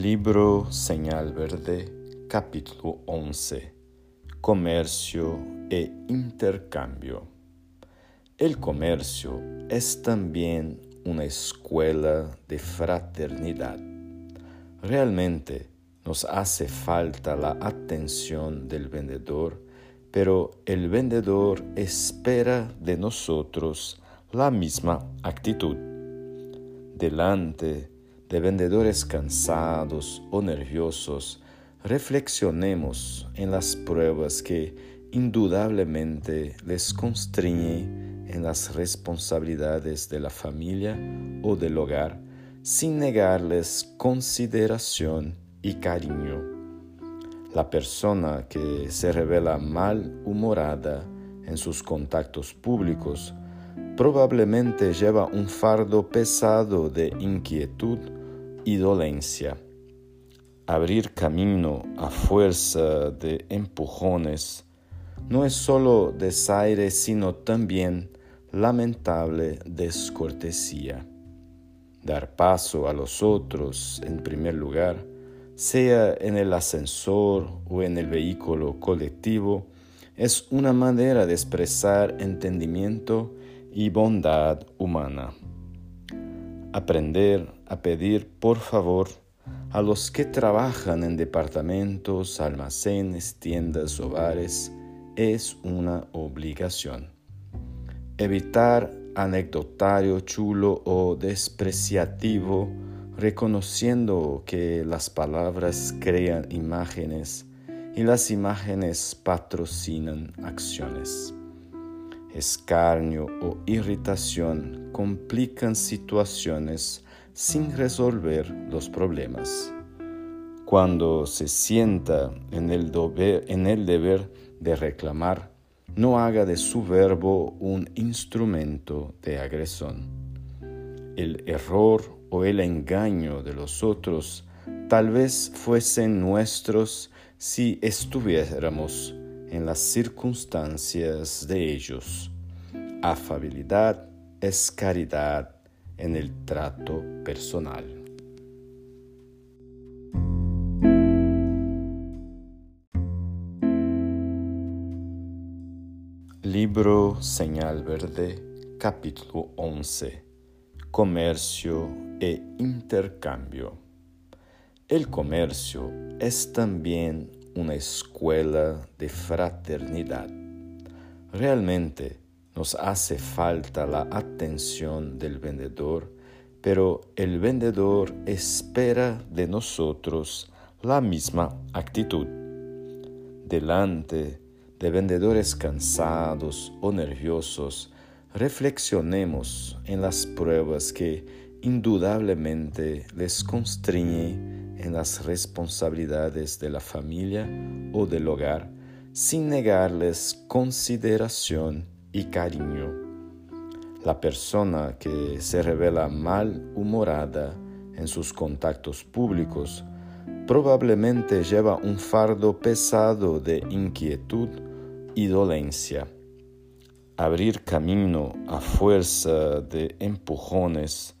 Libro Señal Verde, capítulo 11. Comercio e intercambio. El comercio es también una escuela de fraternidad. Realmente nos hace falta la atención del vendedor, pero el vendedor espera de nosotros la misma actitud. Delante de vendedores cansados o nerviosos, reflexionemos en las pruebas que indudablemente les constriñen en las responsabilidades de la familia o del hogar sin negarles consideración y cariño. La persona que se revela malhumorada en sus contactos públicos probablemente lleva un fardo pesado de inquietud y dolencia. Abrir camino a fuerza de empujones no es solo desaire, sino también lamentable descortesía. Dar paso a los otros en primer lugar, sea en el ascensor o en el vehículo colectivo, es una manera de expresar entendimiento y bondad humana. Aprender a pedir por favor a los que trabajan en departamentos, almacenes, tiendas o bares es una obligación. Evitar anecdotario chulo o despreciativo, reconociendo que las palabras crean imágenes y las imágenes patrocinan acciones escarnio o irritación complican situaciones sin resolver los problemas. Cuando se sienta en el, deber, de reclamar, no haga de su verbo un instrumento de agresión. El error o el engaño de los otros tal vez fuesen nuestros si estuviéramos en las circunstancias de ellos. Afabilidad es caridad en el trato personal. Libro Señal Verde, capítulo 11. Comercio e intercambio. El comercio es también una escuela de fraternidad. Realmente nos hace falta la atención del vendedor, pero el vendedor espera de nosotros la misma actitud. Delante de vendedores cansados o nerviosos, reflexionemos en las pruebas que indudablemente les constriñen en las responsabilidades de la familia o del hogar sin negarles consideración y cariño. La persona que se revela malhumorada en sus contactos públicos probablemente lleva un fardo pesado de inquietud y dolencia. Abrir camino a fuerza de empujones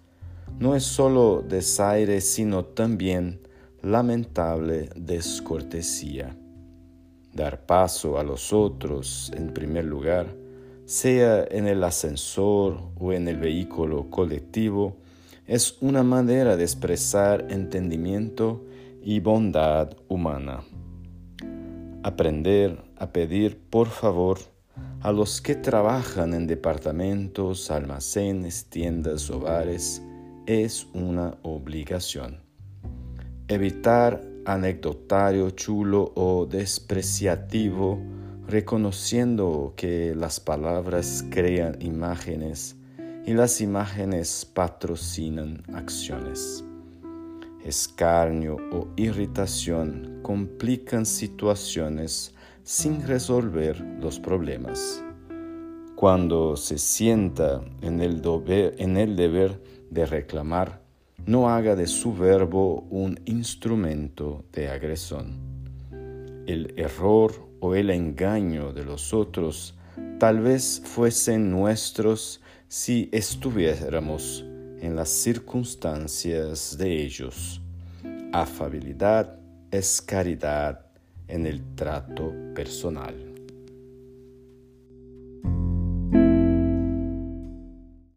no es solo desaire, sino también lamentable descortesía. Dar paso a los otros en primer lugar, sea en el ascensor o en el vehículo colectivo, es una manera de expresar entendimiento y bondad humana. Aprender a pedir por favor a los que trabajan en departamentos, almacenes, tiendas o bares es una obligación. Evitar anecdotario chulo o despreciativo, reconociendo que las palabras crean imágenes y las imágenes patrocinan acciones. Escarnio o irritación complican situaciones sin resolver los problemas. Cuando se sienta en el, en el deber de reclamar, no haga de su verbo un instrumento de agresión. El error o el engaño de los otros tal vez fuesen nuestros si estuviéramos en las circunstancias de ellos. afabilidad es caridad en el trato personal.